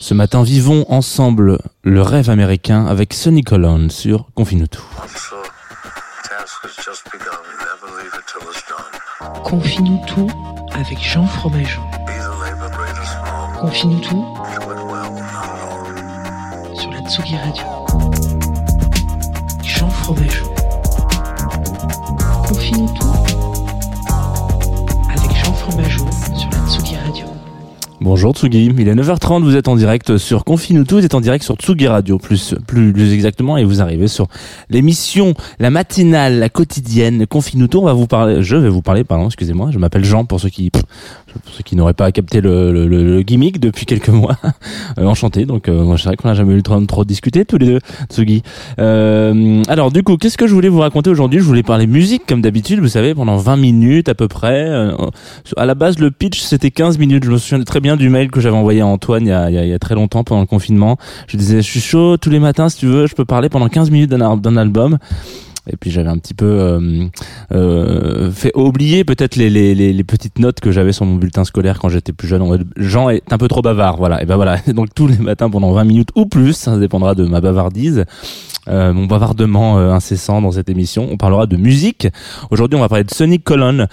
Ce matin, vivons ensemble le rêve américain avec Sonny Colon sur Confine tout. Confie-nous tout avec Jean Fromageau. Confie-nous tout sur la Tsugi Radio. Jean Fromageau. Confie-nous tout Bonjour Tsugi, il est 9h30, vous êtes en direct sur Confine tout, vous êtes en direct sur Tsugi Radio plus, plus, plus exactement et vous arrivez sur l'émission, la matinale, la quotidienne Confine tout, on va vous parler, je vais vous parler, pardon, excusez-moi, je m'appelle Jean pour ceux qui, pour ceux qui n'auraient pas capté le, le, le- gimmick depuis quelques mois, Euh, enchanté, donc euh, c'est vrai qu'on n'a jamais eu le temps de trop discuter tous les deux, Tsugi. Euh, alors du coup, qu'est-ce que je voulais vous raconter aujourd'hui? Je voulais parler musique comme d'habitude, vous savez, pendant 20 minutes à peu près. Euh, à la base, le pitch c'était 15 minutes. Je me souviens très bien du mail que j'avais envoyé à Antoine il y, a, il y a- très longtemps pendant le confinement. Je disais, je suis chaud tous les matins si tu veux, je peux parler pendant 15 minutes d'un album. Et puis j'avais un petit peu euh, euh, fait oublier peut-être les, petites notes que j'avais sur mon bulletin scolaire quand j'étais plus jeune. Jean est un peu trop bavard, voilà. Et ben voilà. Donc tous les matins pendant 20 minutes ou plus, ça dépendra de ma bavardise, euh, mon bavardement incessant dans cette émission. On parlera de musique. Aujourd'hui, on va parler de Sonic Colon.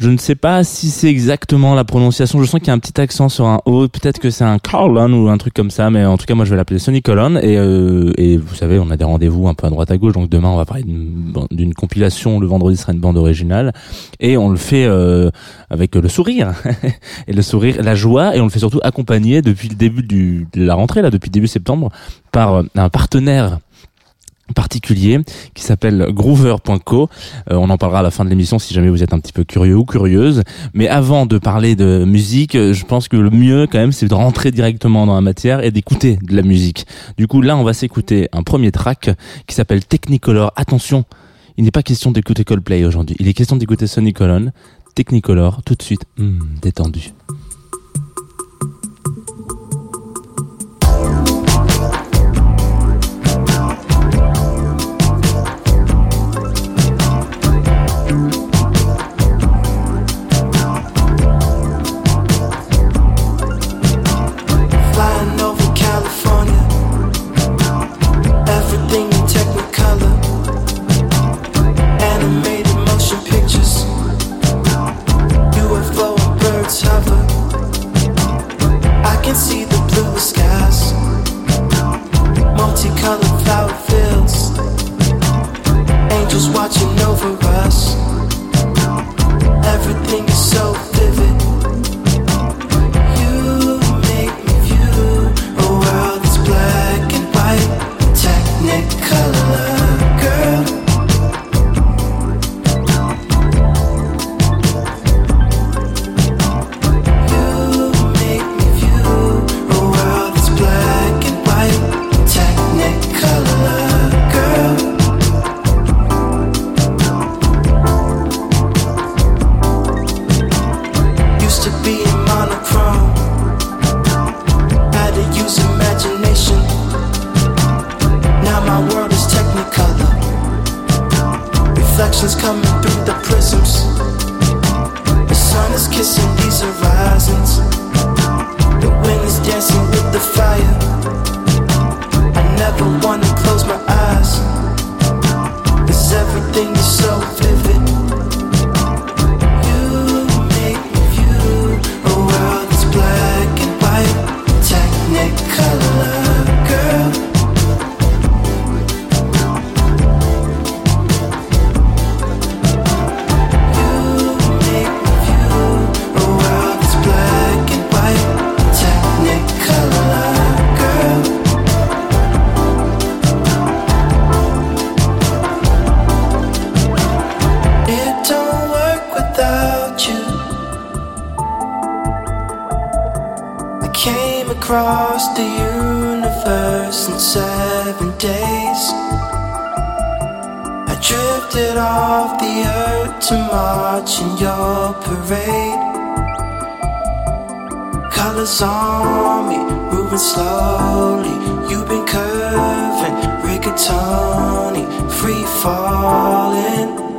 Je ne sais pas si c'est exactement la prononciation. Je sens qu'il y a un petit accent sur un O. Peut-être que c'est un Carlon ou un truc comme ça. Mais en tout cas, moi, je vais l'appeler Sonny Colon. Et, euh, et vous savez, on a des rendez-vous un peu à droite à gauche. Donc demain, on va parler d'une compilation. Le vendredi sera une bande originale. Et on le fait euh, avec le sourire. et le sourire, la joie. Et on le fait surtout accompagné depuis le début du, de la rentrée, là, depuis début septembre, par euh, un partenaire particulier qui s'appelle groover.co. Euh, on en parlera à la fin de l'émission si jamais vous êtes un petit peu curieux ou curieuse. Mais avant de parler de musique, euh, je pense que le mieux quand même c'est de rentrer directement dans la matière et d'écouter de la musique. Du coup là on va s'écouter un premier track qui s'appelle Technicolor. Attention, il n'est pas question d'écouter Coldplay aujourd'hui. Il est question d'écouter Sonny Colon. Technicolor, tout de suite, hmm, détendu. Colors on me, moving slowly. You've been curving, rigatoni, free falling.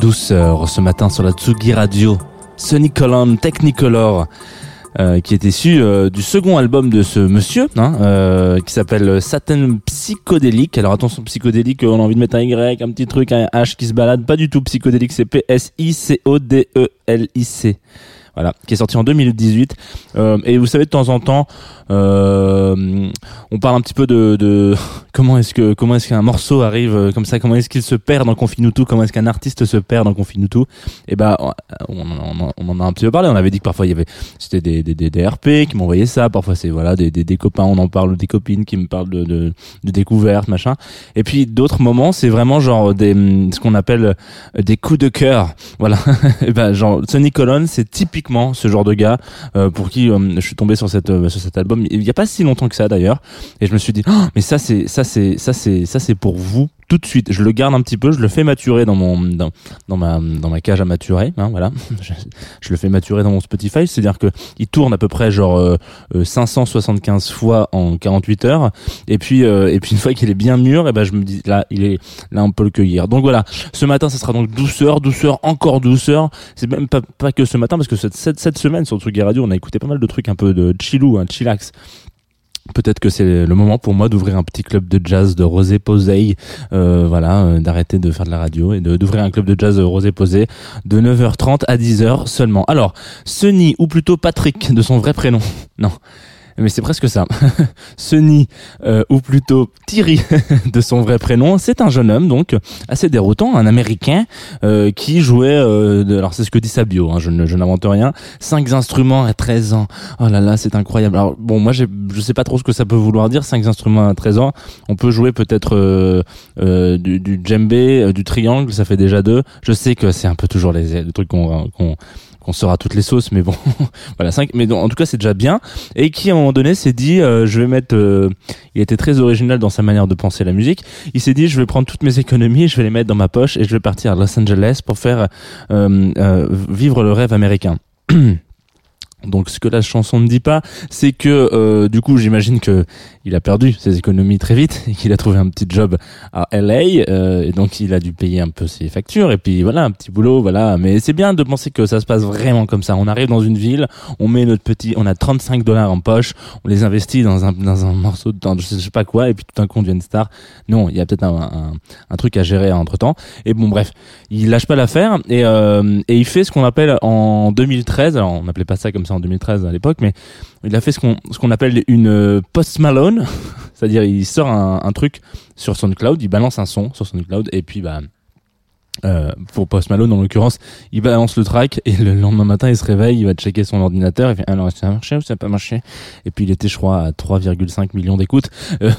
Douceur ce matin sur la Tsugi Radio. Sonny Colon Technicolor. euh, qui est issu euh, du second album de ce monsieur, hein, euh, qui s'appelle Satin Psychodélique. Alors attention, psychodélique, on a envie de mettre un Y, un petit truc, un H qui se balade. Pas du tout psychodélique, c'est P-S-I-C-O-D-E-L-I-C. Voilà, qui est sorti en 2018. Euh, et vous savez, de temps en temps, euh, on parle un petit peu de, de comment est-ce que comment est-ce qu'un morceau arrive euh, comme ça, comment est-ce qu'il se perd dans Confinutu, comment est-ce qu'un artiste se perd dans Confinutu. Et ben, on, en a un petit peu parlé. On avait dit que parfois il y avait c'était des, des, des, des RP qui m'envoyaient ça. Parfois c'est voilà des, des, copains, on en parle, des copines qui me parlent de, de, de découvertes, machin. Et puis d'autres moments, c'est vraiment genre des ce qu'on appelle des coups de cœur. Voilà. et ben genre Sonny Colon, c'est ce genre de gars euh, pour qui euh, je suis tombé sur euh, cet album il y a pas si longtemps que ça d'ailleurs et je me suis dit oh, mais ça c'est ça c'est ça c'est ça c'est pour vous tout de suite. Je le garde un petit peu je le fais maturer dans mon dans, ma dans ma cage à maturer hein, voilà. Je, le fais maturer dans mon Spotify c'est à dire que il tourne à peu près genre euh, euh, 575 fois en 48 heures. Et puis euh, et puis une fois qu'il est bien mûr et ben je me dis là il est là on peut le cueillir. Donc voilà. Ce matin ça sera donc douceur douceur encore douceur. C'est même pas, que ce matin parce que cette, cette, semaine sur Tsugi Radio on a écouté pas mal de trucs un peu de chillou un chillax Peut-être que c'est le moment pour moi d'ouvrir un petit club de jazz de Rosé Posey, euh, voilà, euh, d'arrêter de faire de la radio et d'ouvrir un club de jazz de Rosé Posey de 9h30 à 10h seulement. Alors, Sonny ou plutôt Patrick de son vrai prénom, non, mais c'est presque ça. Sonny euh, ou plutôt Thierry de son vrai prénom, c'est un jeune homme donc assez déroutant, un Américain euh, qui jouait, euh, alors c'est ce que dit sa bio, hein, je ne- je n'invente rien, cinq instruments à 13 ans. Oh là là, c'est incroyable. Alors bon, moi j'ai- je sais pas trop ce que ça peut vouloir dire, cinq instruments à 13 ans. On peut jouer peut-être euh, euh, du, du djembé, euh, du triangle, ça fait déjà deux. Je sais que c'est un peu toujours les, les trucs qu'on qu'on qu'on à toutes les sauces, mais bon, voilà cinq. Mais en tout cas, c'est déjà bien. Et qui un donné s'est dit, euh, je vais mettre. euh, il était très original dans sa manière de penser la musique. Il s'est dit, je vais prendre toutes mes économies, je vais les mettre dans ma poche et je vais partir à Los Angeles pour faire euh, euh, vivre le rêve américain. Donc ce que la chanson ne dit pas, c'est que euh, du coup j'imagine que il a perdu ses économies très vite et qu'il a trouvé un petit job à LA euh, et donc il a dû payer un peu ses factures et puis voilà un petit boulot voilà. Mais c'est bien de penser que ça se passe vraiment comme ça. On arrive dans une ville on met notre petit on a 35 dollars en poche on les investit dans un dans un morceau de dans je sais pas quoi et puis tout d'un coup on devient une star. Non il y a peut-être un, un, un truc à gérer entre temps et bon bref il lâche pas l'affaire et euh, et il fait ce qu'on appelle en 2013 alors on n'appelait pas ça comme ça en 2013 à l'époque mais il a fait ce qu'on ce qu'on appelle une euh, post Malone. C'est-à-dire il sort un, un truc sur SoundCloud il balance un son sur SoundCloud et puis bah euh, pour Post Malone en l'occurrence, il balance le track et le lendemain matin il se réveille, il va checker son ordinateur, il fait alors ça a marché ou ça n'a pas marché? Et puis il était je crois à 3,5 millions d'écoutes. Euh,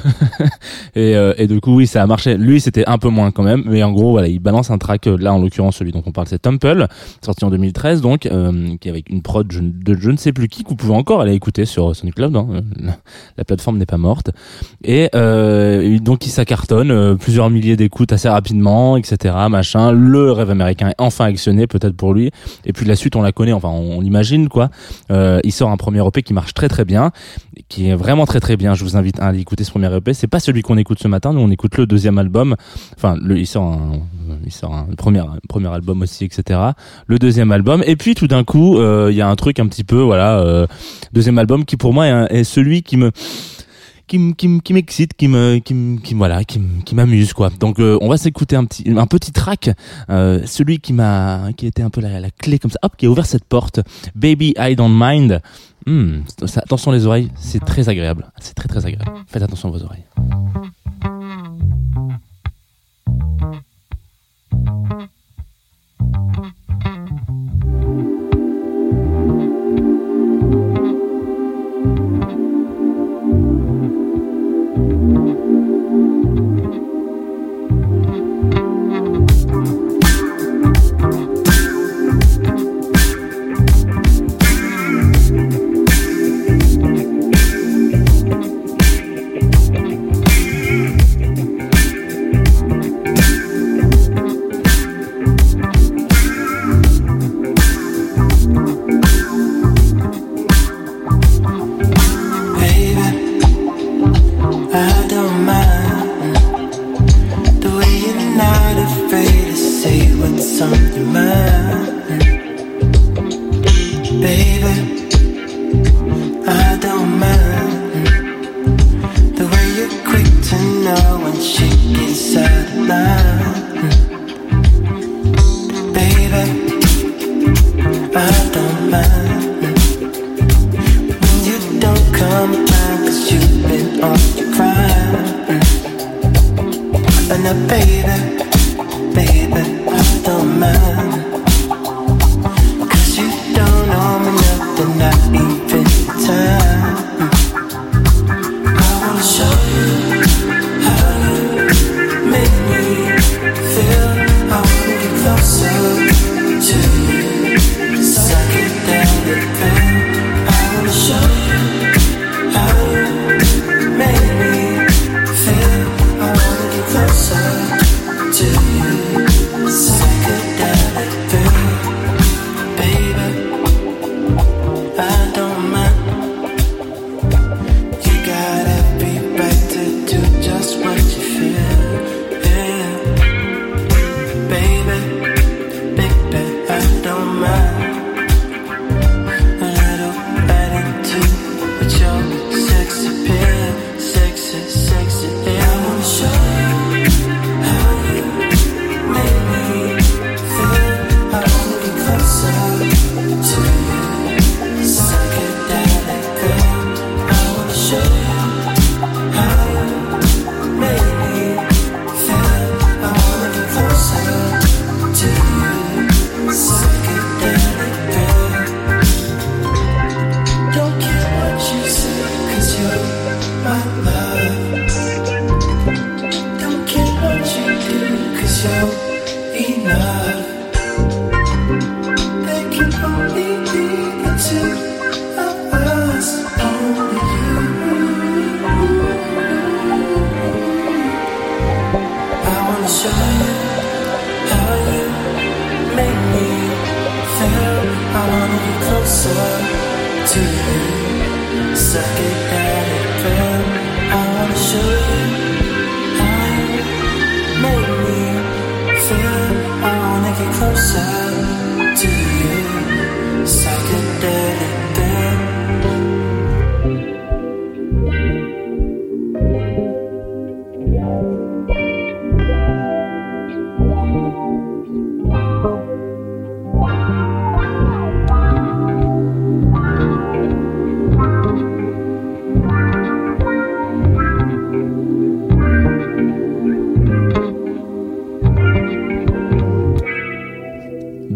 et, euh, et du coup oui ça a marché. Lui c'était un peu moins quand même, mais en gros voilà il balance un track euh, là en l'occurrence celui dont on parle c'est Temple sorti en 2013 donc euh, qui avec une prod de je ne sais plus qui que vous pouvez encore aller écouter sur SoundCloud. Hein, la, la plateforme n'est pas morte. Et, donc il ça cartonne plusieurs milliers d'écoutes assez rapidement etc machin le rêve américain est enfin actionné peut-être pour lui. Et puis la suite on la connaît enfin on, on l'imagine quoi. Euh, il sort un premier EP qui marche très très bien qui est vraiment très très bien. Je vous invite à aller écouter ce premier EP c'est pas celui qu'on écoute ce matin. Nous on écoute le deuxième album. Enfin le, il sort un il sort un premier premier album aussi etc le deuxième album. Et puis tout d'un coup euh, il y a un truc un petit peu voilà euh, deuxième album qui pour moi est celui qui me qui qui qui m'excite, qui me qui qui voilà, qui qui m'amuse quoi. Donc euh, on va s'écouter un petit un petit track, euh, celui qui m'a qui était un peu la, la clé comme ça, hop, qui a ouvert cette porte. Baby I don't mind. Hmm, ça- attention les oreilles, c'est très agréable, c'est très très agréable. Faites attention à vos oreilles.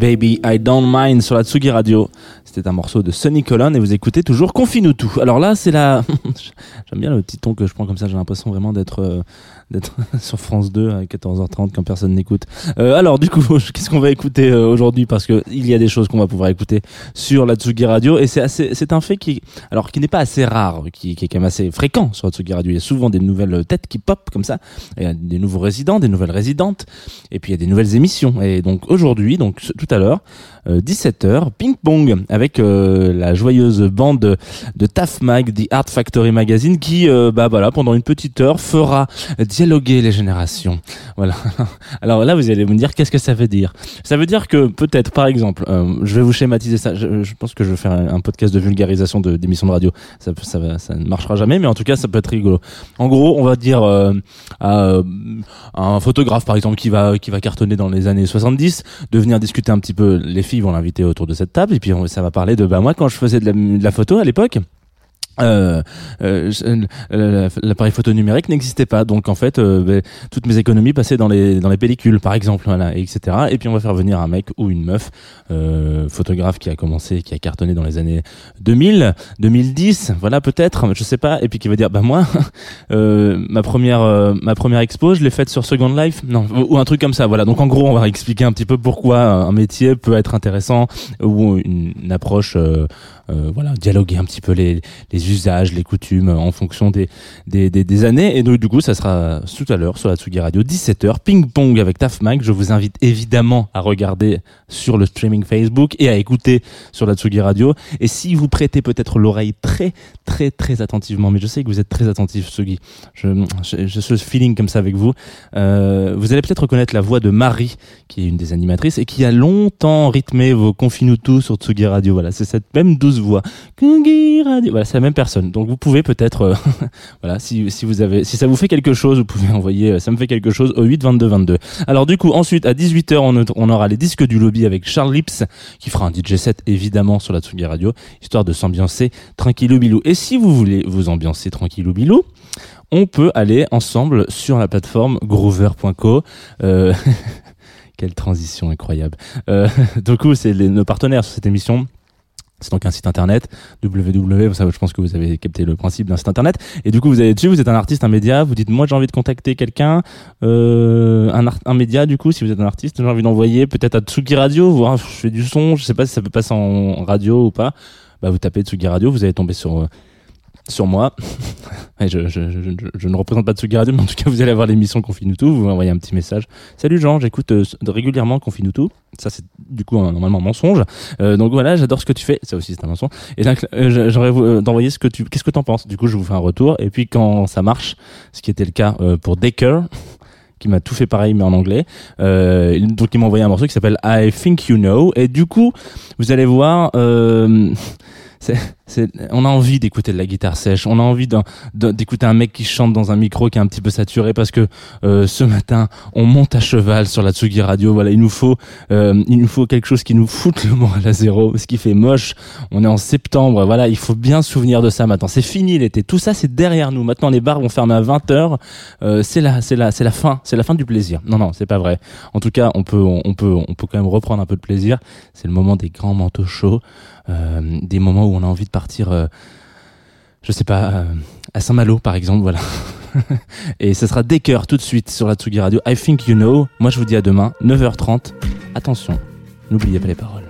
Baby I Don't Mind sur la Tsugi Radio. C'était un morceau de Sonny Colon et vous écoutez toujours Confine-nous tout. Alors là, c'est la, j'aime bien le petit ton que je prends comme ça. J'ai l'impression vraiment d'être, euh, d'être sur France 2 à 14h30 quand personne n'écoute. Euh, alors du coup, qu'est-ce qu'on va écouter euh, aujourd'hui? Parce que il y a des choses qu'on va pouvoir écouter sur la Tsugi Radio et c'est assez, c'est un fait qui, alors qui n'est pas assez rare, qui, qui est quand même assez fréquent sur la Tsugi Radio. Il y a souvent des nouvelles têtes qui pop comme ça. Il y a des nouveaux résidents, des nouvelles résidentes, et puis il y a des nouvelles émissions. Et donc aujourd'hui, donc tout à l'heure, euh, 17h, Ping Pong avec euh, la joyeuse bande de, de TAF Mag, The Art Factory Magazine, qui, euh, bah voilà, pendant une petite heure fera dialoguer les générations. Voilà. Alors là, vous allez me dire qu'est-ce que ça veut dire? Ça veut dire que peut-être, par exemple, euh, je vais vous schématiser ça. Je, pense que je vais faire un, podcast de vulgarisation de d'émissions de radio. Ça, ne marchera jamais, mais en tout cas, ça peut être rigolo. En gros, on va dire euh, à euh, un photographe, par exemple, qui va qui va cartonner dans les années 70, de venir discuter un petit peu. Les filles vont l'inviter autour de cette table, et puis ça va parler de bah moi quand je faisais de la photo à l'époque. Euh, euh, euh, l'appareil photo numérique n'existait pas. Donc en fait ben, toutes mes économies passaient dans les dans les pellicules par exemple voilà et etc et puis on va faire venir un mec ou une meuf euh, photographe qui a commencé qui a cartonné dans les années 2000 2010 voilà peut-être je sais pas et puis qui va dire bah moi ma première ma première expo je l'ai faite sur Second Life. Non ou, un truc comme ça voilà. Donc en gros on va expliquer un petit peu pourquoi un métier peut être intéressant ou une, une approche voilà dialoguer un petit peu les les usages, les coutumes euh, en fonction des, des, des, des années. Et donc, du coup, ça sera tout à l'heure sur la Tsugi Radio, 17h, ping-pong avec Taf Mag. Je vous invite évidemment à regarder sur le streaming Facebook et à écouter sur la Tsugi Radio. Et si vous prêtez peut-être l'oreille très, très, très attentivement, mais je sais que vous êtes très attentif, Tsugi. Je, je, je ce feeling comme ça avec vous. Euh, vous allez peut-être reconnaître la voix de Marie, qui est une des animatrices et qui a longtemps rythmé vos Confinutu sur Tsugi Radio. Voilà, c'est cette même douce voix. Tsugi Radio. Voilà, c'est la même personne. Donc vous pouvez peut-être, euh, voilà, si, si vous avez, si ça vous fait quelque chose, vous pouvez envoyer, euh, ça me fait quelque chose au 8 22 22. Alors du coup, ensuite à 18h, on, on aura les disques du lobby avec Charles Lips, qui fera un DJ set évidemment sur la Tsugi Radio, histoire de s'ambiancer tranquillou bilou. Et si vous voulez vous ambiancer tranquillou bilou, on peut aller ensemble sur la plateforme groover.co. Euh, quelle transition incroyable. Du coup, c'est nos partenaires sur cette émission. C'est donc un site internet www. Je pense que vous avez capté le principe d'un site internet. Et du coup, vous allez dessus. Vous êtes un artiste, un média. Vous dites, moi, j'ai envie de contacter quelqu'un, euh, un, média. Du coup, si vous êtes un artiste, j'ai envie d'envoyer peut-être à Tsugi Radio. Voir, je fais du son. Je sais pas si ça peut passer en radio ou pas. Bah, vous tapez Tsugi Radio. Vous allez tomber sur euh, sur moi. Je, je, je, je- ne représente pas Tsugi Radio, mais en tout cas, vous allez avoir l'émission Confinutu. Vous m'envoyez un petit message. Salut Jean, j'écoute euh, régulièrement Confinutu. Ça, c'est du coup normalement un mensonge. Euh, donc voilà, j'adore ce que tu fais. Ça aussi, c'est un mensonge. Et donc, euh, euh, d'envoyer ce que tu, qu'est-ce que t'en penses? Du coup, je vous fais un retour. Et puis, quand ça marche, ce qui était le cas euh, pour Decker, qui m'a tout fait pareil mais en anglais. Euh, donc il m'a envoyé un morceau qui s'appelle I Think You Know et du coup vous allez voir euh, on a envie d'écouter de la guitare sèche, on a envie d'écouter un mec qui chante dans un micro qui est un petit peu saturé parce que euh, ce matin on monte à cheval sur la Tsugi Radio. Voilà, il nous faut, euh, il nous faut quelque chose qui nous foute le moral à zéro, ce qui fait moche. On est en septembre, voilà, il faut bien se souvenir de ça maintenant. C'est fini l'été, tout ça c'est derrière nous. Maintenant les bars vont fermer à 20 h c'est la, c'est la, c'est la fin, c'est la fin du plaisir. Non non, c'est pas vrai. En tout cas, on peut, on, peut, on peut quand même reprendre un peu de plaisir. C'est le moment des grands manteaux chauds, euh, des moments où on a envie de partir. euh, je sais pas, euh, à Saint-Malo par exemple, voilà. Et ce sera Decker tout de suite sur la Tsugi Radio. I think you know. Moi je vous dis à demain, 9h30. Attention, n'oubliez pas les paroles.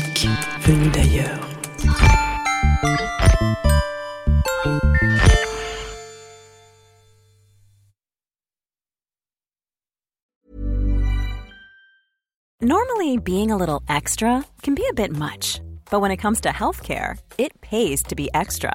Musique venue d'ailleurs. Normally, being a little extra can be a bit much, but when it comes to healthcare, it pays to be extra.